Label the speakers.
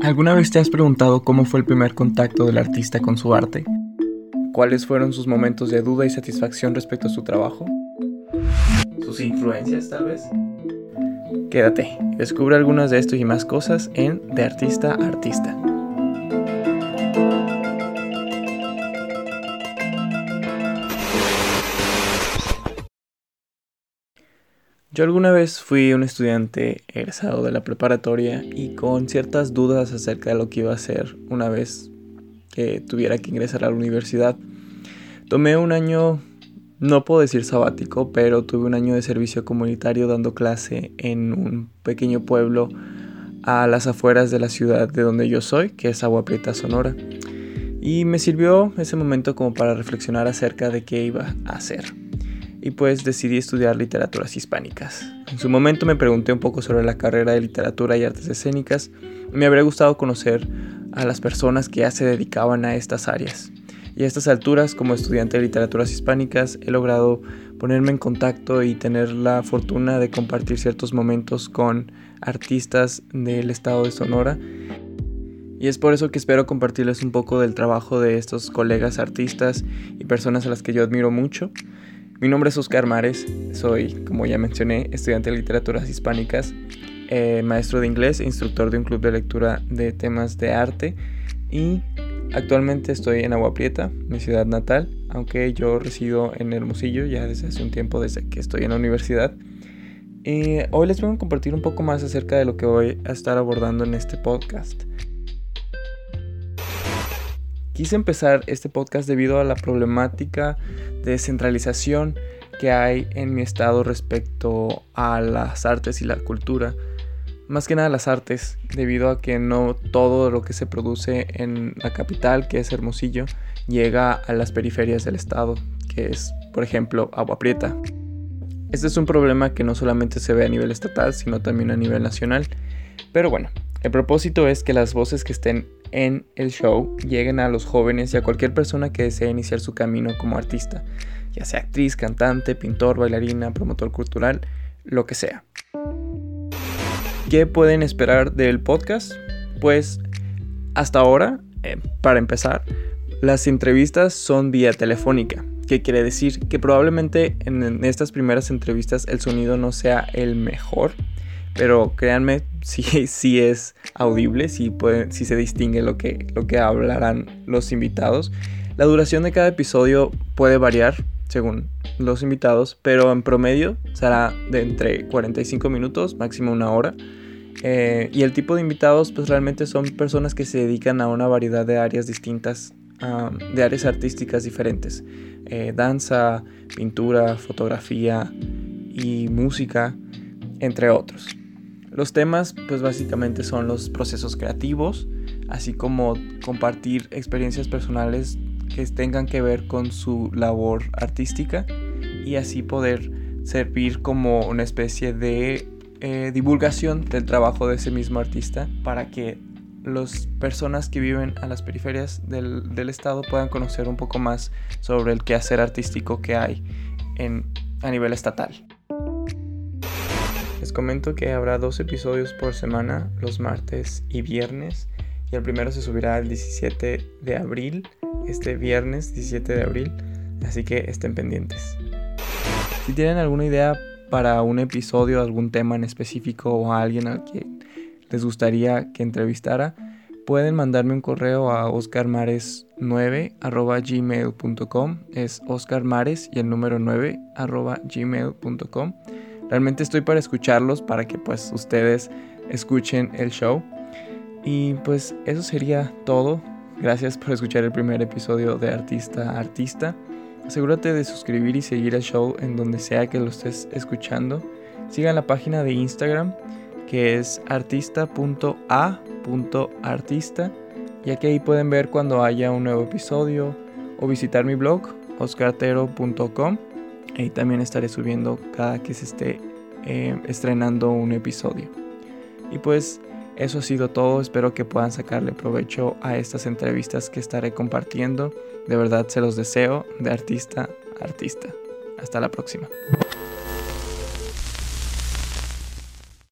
Speaker 1: ¿Alguna vez te has preguntado cómo fue el primer contacto del artista con su arte? ¿Cuáles fueron sus momentos de duda y satisfacción respecto a su trabajo? ¿Sus influencias tal vez? Quédate, descubre algunas de esto y más cosas en De Artista a Artista. Yo alguna vez fui un estudiante egresado de la preparatoria y con ciertas dudas acerca de lo que iba a hacer una vez que tuviera que ingresar a la universidad. Tomé un año, no puedo decir sabático, pero tuve un año de servicio comunitario dando clase en un pequeño pueblo a las afueras de la ciudad de donde yo soy, que es Agua Prieta, Sonora. Y me sirvió ese momento como para reflexionar acerca de qué iba a hacer y pues decidí estudiar literaturas hispánicas. En su momento me pregunté un poco sobre la carrera de literatura y artes escénicas. Me habría gustado conocer a las personas que ya se dedicaban a estas áreas. Y a estas alturas, como estudiante de literaturas hispánicas, he logrado ponerme en contacto y tener la fortuna de compartir ciertos momentos con artistas del estado de Sonora. Y es por eso que espero compartirles un poco del trabajo de estos colegas artistas y personas a las que yo admiro mucho. Mi nombre es Oscar Mares, soy, como ya mencioné, estudiante de literaturas hispánicas, eh, maestro de inglés e instructor de un club de lectura de temas de arte y actualmente estoy en Agua Prieta, mi ciudad natal, aunque yo resido en Hermosillo ya desde hace un tiempo, desde que estoy en la universidad. Hoy les voy a compartir un poco más acerca de lo que voy a estar abordando en este podcast. Quise empezar este podcast debido a la problemática de centralización que hay en mi estado respecto a las artes y la cultura. Más que nada las artes, debido a que no todo lo que se produce en la capital, que es Hermosillo, llega a las periferias del estado, que es, por ejemplo, Agua Prieta. Este es un problema que no solamente se ve a nivel estatal, sino también a nivel nacional. Pero bueno, el propósito es que las voces que estén en el show lleguen a los jóvenes y a cualquier persona que desee iniciar su camino como artista, ya sea actriz, cantante, pintor, bailarina, promotor cultural, lo que sea. ¿Qué pueden esperar del podcast? Pues hasta ahora, eh, para empezar, las entrevistas son vía telefónica. ¿Qué quiere decir? Que probablemente en estas primeras entrevistas el sonido no sea el mejor pero créanme, sí, sí es audible, sí, sí se distingue lo que, lo que hablarán los invitados. La duración de cada episodio puede variar según los invitados, pero en promedio será de entre 45 minutos, máximo una hora. Eh, y el tipo de invitados, pues realmente son personas que se dedican a una variedad de áreas distintas, de áreas artísticas diferentes. Eh, danza, pintura, fotografía y música, entre otros. Los temas pues básicamente son los procesos creativos, así como compartir experiencias personales que tengan que ver con su labor artística y así poder servir como una especie de eh, divulgación del trabajo de ese mismo artista para que las personas que viven a las periferias del, del, estado puedan conocer un poco más sobre el quehacer artístico que hay en, a nivel estatal. Comento que habrá dos episodios por semana, los martes y viernes, y el primero se subirá el 17 de abril, este viernes 17 de abril, así que estén pendientes. Si tienen alguna idea para un episodio, algún tema en específico o a alguien al que les gustaría que entrevistara, pueden mandarme un correo a oscarmares9 gmail.com. Es oscarmares y el número 9 gmail.com. Realmente estoy para escucharlos, para que pues ustedes escuchen el show. Y pues eso sería todo. Gracias por escuchar el primer episodio de Artista Artista. Asegúrate de suscribir y seguir el show en donde sea que lo estés escuchando. Sigan la página de Instagram que es artista.a.artista ya que ahí pueden ver cuando haya un nuevo episodio o visitar mi blog oscartero.com y también estaré subiendo cada que se esté eh, estrenando un episodio. Y pues eso ha sido todo. Espero que puedan sacarle provecho a estas entrevistas que estaré compartiendo. De verdad se los deseo de artista a artista. Hasta la próxima.